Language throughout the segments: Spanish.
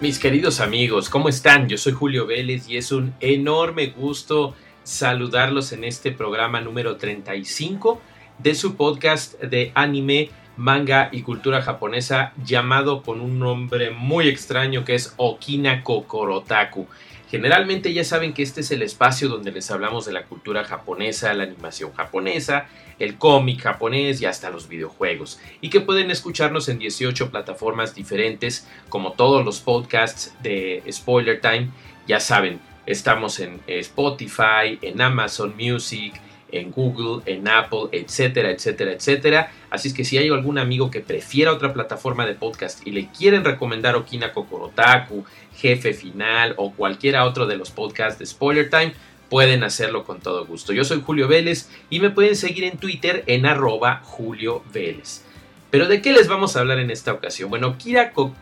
Mis queridos amigos, ¿cómo están? Yo soy Julio Vélez y es un enorme gusto saludarlos en este programa número 35 de su podcast de anime, manga y cultura japonesa llamado con un nombre muy extraño que es Okina Kokorotaku. Generalmente ya saben que este es el espacio donde les hablamos de la cultura japonesa, la animación japonesa, el cómic japonés y hasta los videojuegos. Y que pueden escucharnos en 18 plataformas diferentes, como todos los podcasts de Spoiler Time. Ya saben, estamos en Spotify, en Amazon Music, en Google, en Apple, etcétera, etcétera, etcétera. Así es que si hay algún amigo que prefiera otra plataforma de podcast y le quieren recomendar Okina Kokorotaku, Jefe Final o cualquiera otro de los podcasts de Spoiler Time, pueden hacerlo con todo gusto. Yo soy Julio Vélez y me pueden seguir en Twitter en arroba Julio Vélez. Pero ¿de qué les vamos a hablar en esta ocasión? Bueno,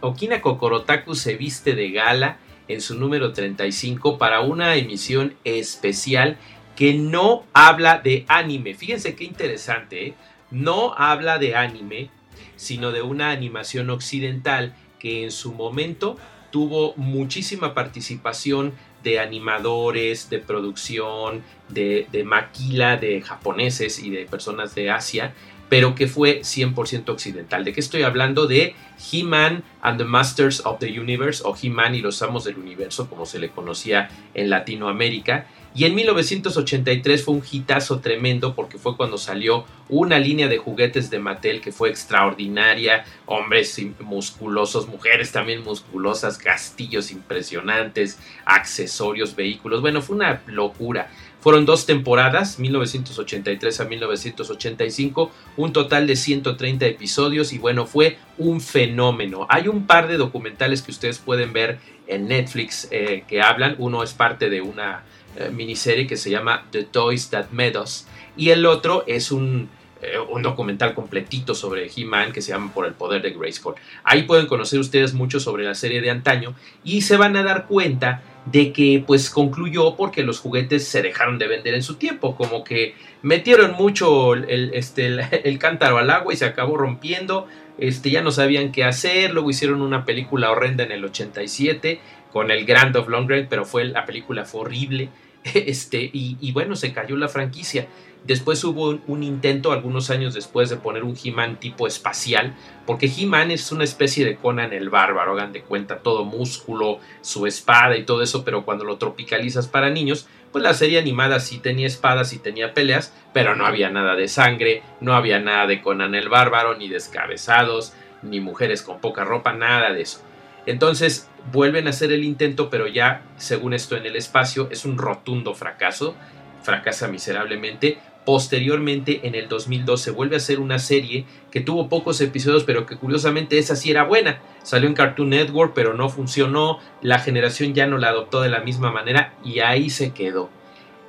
Okina Kokorotaku se viste de gala en su número 35 para una emisión especial que no habla de anime. Fíjense qué interesante, ¿eh? no habla de anime, sino de una animación occidental que en su momento tuvo muchísima participación de animadores, de producción, de, maquila de japoneses y de personas de Asia, pero que fue 100% occidental. ¿De qué estoy hablando? De He-Man and the Masters of the Universe, o He-Man y los Amos del Universo, como se le conocía en Latinoamérica, y en 1983 fue un hitazo tremendo porque fue cuando salió una línea de juguetes de Mattel que fue extraordinaria, hombres musculosos, mujeres también musculosas, castillos impresionantes, accesorios, vehículos, bueno, fue una locura. Fueron dos temporadas, 1983 a 1985, un total de 130 episodios y bueno, fue un fenómeno. Hay un par de documentales que ustedes pueden ver en Netflix eh, que hablan, uno es parte de una eh, miniserie que se llama The Toys That Made Us. Y el otro es un, eh, un documental completito sobre He-Man que se llama Por el Poder de Grayskull. Ahí pueden conocer ustedes mucho sobre la serie de antaño y se van a dar cuenta de que pues concluyó porque los juguetes se dejaron de vender en su tiempo, como que metieron mucho el, este, el, cántaro al agua y se acabó rompiendo, este, ya no sabían qué hacer, luego hicieron una película horrenda en el 87 con el Grand of Long pero fue la película fue horrible, Este, y, bueno, se cayó la franquicia. Después hubo un, intento, algunos años después, de poner un He-Man tipo espacial, porque He-Man es una especie de Conan el bárbaro, hagan de cuenta, todo músculo, su espada y todo eso, pero cuando lo tropicalizas para niños, pues la serie animada sí tenía espadas y tenía peleas, pero no había nada de sangre, no había nada de Conan el bárbaro, ni descabezados, ni mujeres con poca ropa, nada de eso. Entonces vuelven a hacer el intento, pero ya, según esto, en el espacio es un rotundo fracaso, fracasa miserablemente. Posteriormente, en el 2012, se vuelve a hacer una serie que tuvo pocos episodios, pero que curiosamente esa sí era buena. Salió en Cartoon Network, pero no funcionó. La generación ya no la adoptó de la misma manera y ahí se quedó.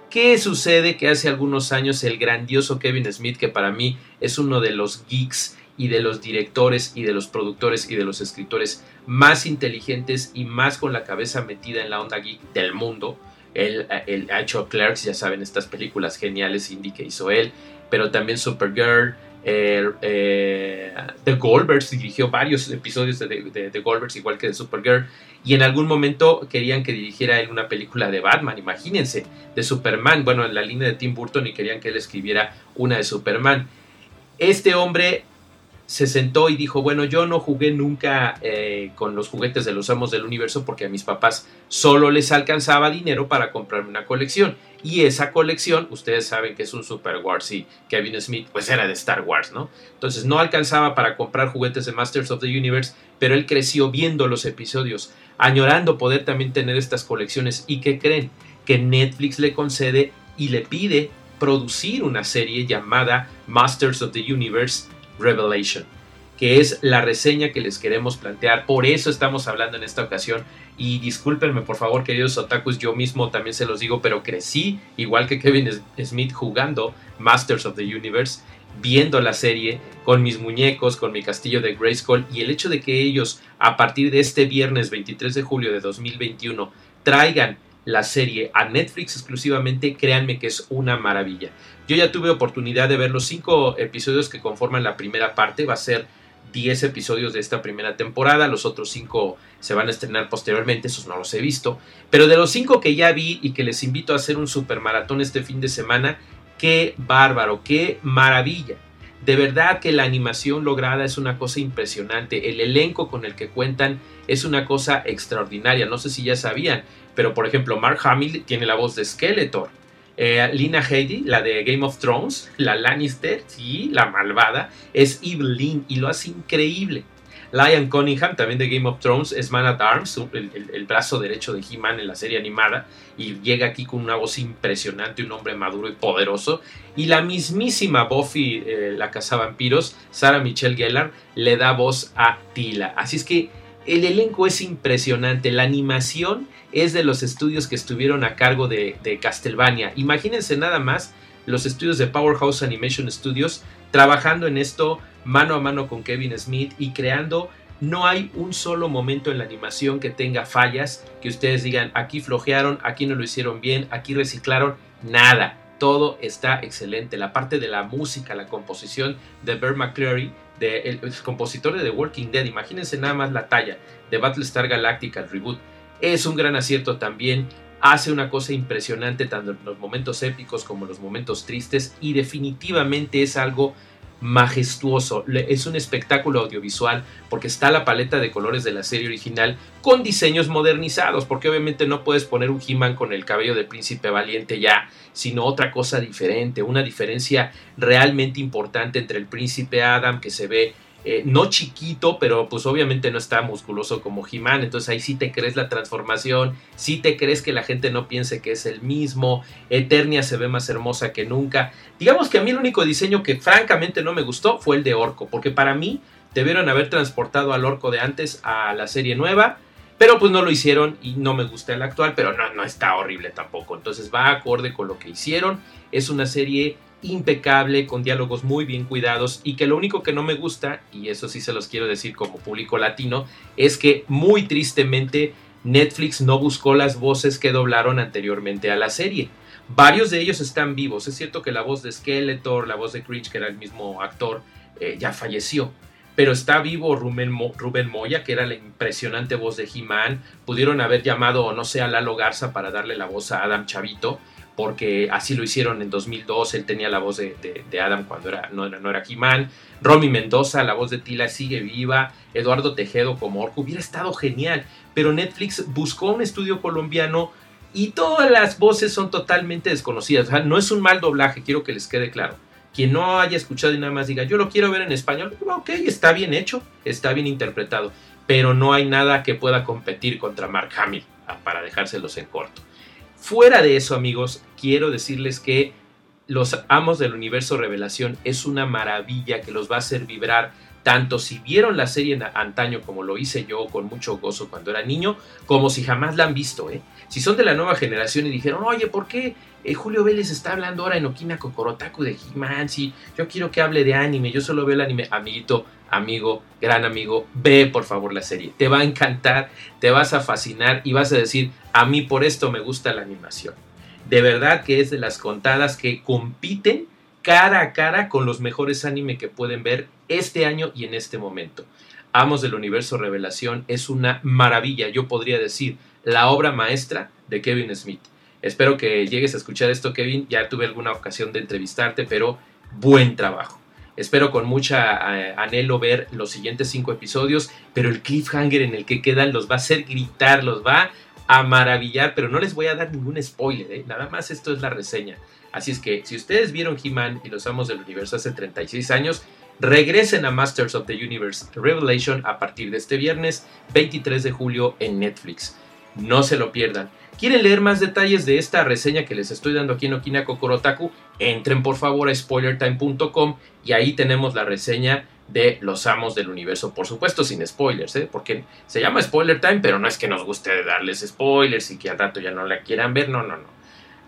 ¿Qué sucede? Que hace algunos años el grandioso Kevin Smith, que para mí es uno de los geeks y de los directores y de los productores y de los escritores más inteligentes y más con la cabeza metida en la onda geek del mundo. Él, ha hecho Clerks, ya saben, estas películas geniales indie que hizo él, pero también Supergirl, eh, The Goldbergs, dirigió varios episodios de, The Goldbergs, igual que de Supergirl, y en algún momento querían que dirigiera él una película de Batman, imagínense, de Superman, bueno, en la línea de Tim Burton y querían que él escribiera una de Superman. Este hombre se sentó y dijo, bueno, yo no jugué nunca eh, con los juguetes de los amos del universo porque a mis papás solo les alcanzaba dinero para comprarme una colección. Y esa colección, ustedes saben que es un Super Wars y Kevin Smith pues era de Star Wars, ¿no? Entonces no alcanzaba para comprar juguetes de Masters of the Universe, pero él creció viendo los episodios, añorando poder también tener estas colecciones. ¿Y qué creen? Que Netflix le concede y le pide producir una serie llamada Masters of the Universe Revelation que es la reseña que les queremos plantear. Por eso estamos hablando en esta ocasión. Y discúlpenme, por favor, queridos otakus, yo mismo también se los digo, pero crecí, igual que Kevin Smith, jugando Masters of the Universe, viendo la serie con mis muñecos, con mi castillo de Grayskull, y el hecho de que ellos, a partir de este viernes 23 de julio de 2021, traigan la serie a Netflix exclusivamente, créanme que es una maravilla. Yo ya tuve oportunidad de ver los cinco episodios que conforman la primera parte, va a ser 10 episodios de esta primera temporada, los otros 5 se van a estrenar posteriormente, esos no los he visto, pero de los 5 que ya vi y que les invito a hacer un super maratón este fin de semana, qué bárbaro, qué maravilla. De verdad que la animación lograda es una cosa impresionante, el elenco con el que cuentan es una cosa extraordinaria, no sé si ya sabían, pero por ejemplo Mark Hamill tiene la voz de Skeletor, eh, Lina Headey, la de Game of Thrones, la Lannister, sí, la malvada, es Evelyn y lo hace increíble. Lion Cunningham, también de Game of Thrones, es Man at Arms, el, brazo derecho de He-Man en la serie animada, y llega aquí con una voz impresionante, un hombre maduro y poderoso. Y la mismísima Buffy, eh, la cazavampiros, Sarah Michelle Gellar, le da voz a Tila. Así es que el elenco es impresionante, la animación es de los estudios que estuvieron a cargo de, Castlevania. Imagínense nada más los estudios de Powerhouse Animation Studios trabajando en esto mano a mano con Kevin Smith y creando no hay un solo momento en la animación que tenga fallas, que ustedes digan aquí flojearon, aquí no lo hicieron bien, aquí reciclaron, nada. Todo está excelente. La parte de la música, la composición de Bert McCreary, de, el, compositor de The Walking Dead, imagínense nada más la talla de Battlestar Galactica, el reboot es un gran acierto también. Hace una cosa impresionante tanto en los momentos épicos como en los momentos tristes y definitivamente es algo majestuoso. Es un espectáculo audiovisual porque está la paleta de colores de la serie original con diseños modernizados, porque obviamente no puedes poner un He-Man con el cabello de príncipe valiente ya, sino otra cosa diferente, una diferencia realmente importante entre el príncipe Adam que se ve eh, no chiquito, pero pues obviamente no está musculoso como He-Man, entonces ahí sí te crees la transformación, sí te crees que la gente no piense que es el mismo, Eternia se ve más hermosa que nunca. Digamos que a mí el único diseño que francamente no me gustó fue el de Orco, porque para mí debieron haber transportado al Orco de antes a la serie nueva, pero pues no lo hicieron y no me gusta el actual, pero no, no está horrible tampoco, entonces va acorde con lo que hicieron, es una serie impecable, con diálogos muy bien cuidados y que lo único que no me gusta, y eso sí se los quiero decir como público latino, es que muy tristemente Netflix no buscó las voces que doblaron anteriormente a la serie. Varios de ellos están vivos. Es cierto que la voz de Skeletor, la voz de Cringe, que era el mismo actor, eh, ya falleció. Pero está vivo Rubén, Moya, que era la impresionante voz de He-Man. Pudieron haber llamado, no sé, a Lalo Garza para darle la voz a Adam Chavito porque así lo hicieron en 2002, él tenía la voz de, Adam cuando no, era He-Man, Romy Mendoza, la voz de Tila sigue viva, Eduardo Tejedo como Orco, hubiera estado genial, pero Netflix buscó un estudio colombiano y todas las voces son totalmente desconocidas, no es un mal doblaje, quiero que les quede claro. Quien no haya escuchado y nada más diga, yo lo quiero ver en español, ok, está bien hecho, está bien interpretado, pero no hay nada que pueda competir contra Mark Hamill, ah, para dejárselos en corto. Fuera de eso, amigos, quiero decirles que Los Amos del Universo Revelación es una maravilla que los va a hacer vibrar tanto si vieron la serie en antaño como lo hice yo con mucho gozo cuando era niño, como si jamás la han visto. ¿eh? Si son de la nueva generación y dijeron, oye, ¿por qué eh, Julio Vélez está hablando ahora en Okina Kokorotaku de He-Man? Si yo quiero que hable de anime, yo solo veo el anime. Amiguito, amigo, gran amigo, ve por favor la serie. Te va a encantar, te vas a fascinar y vas a decir, a mí por esto me gusta la animación. De verdad que es de las contadas que compiten cara a cara con los mejores anime que pueden ver este año y en este momento. Amos del Universo Revelación es una maravilla, yo podría decir, la obra maestra de Kevin Smith. Espero que llegues a escuchar esto, Kevin. Ya tuve alguna ocasión de entrevistarte, pero buen trabajo. Espero con mucha eh, anhelo ver los siguientes cinco episodios, pero el cliffhanger en el que quedan los va a hacer gritar, los va a maravillar, pero no les voy a dar ningún spoiler, ¿eh? nada más esto es la reseña. Así es que si ustedes vieron He-Man y los Amos del Universo hace 36 años, regresen a Masters of the Universe Revelation a partir de este viernes 23 de julio en Netflix. No se lo pierdan. ¿Quieren leer más detalles de esta reseña que les estoy dando aquí en Okina Kokorotaku? Entren por favor a spoilertime.com y ahí tenemos la reseña de Los Amos del Universo. Por supuesto sin spoilers, ¿eh? porque se llama Spoiler Time, pero no es que nos guste darles spoilers y que al rato ya no la quieran ver, no, no, no.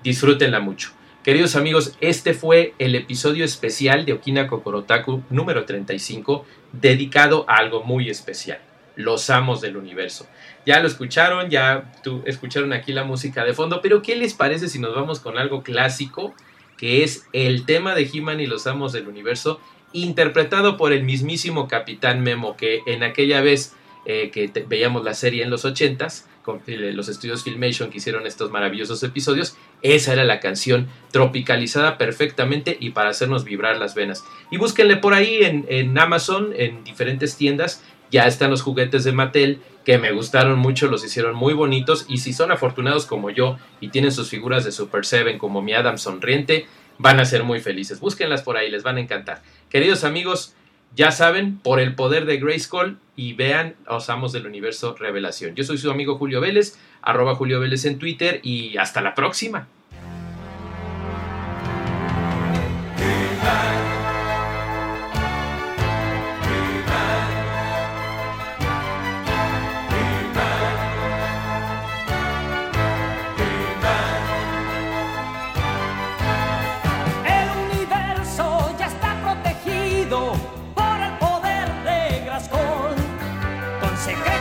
Disfrútenla mucho. Queridos amigos, este fue el episodio especial de Okina Kokorotaku número 35, dedicado a algo muy especial, los amos del universo. Ya lo escucharon, ya escucharon aquí la música de fondo, pero ¿qué les parece si nos vamos con algo clásico, que es el tema de He-Man y los amos del universo, interpretado por el mismísimo Capitán Memo, que en aquella vez eh, que veíamos la serie en los 80s, con los estudios Filmation que hicieron estos maravillosos episodios, esa era la canción tropicalizada perfectamente y para hacernos vibrar las venas. Y búsquenle por ahí en, en Amazon, en diferentes tiendas, ya están los juguetes de Mattel que me gustaron mucho, los hicieron muy bonitos y si son afortunados como yo y tienen sus figuras de Super Seven como mi Adam sonriente, van a ser muy felices. Búsquenlas por ahí, les van a encantar. Queridos amigos, ya saben, por el poder de Grayskull y vean Osamos del Universo Revelación. Yo soy su amigo Julio Vélez, arroba Julio Vélez en Twitter y hasta la próxima. secreto.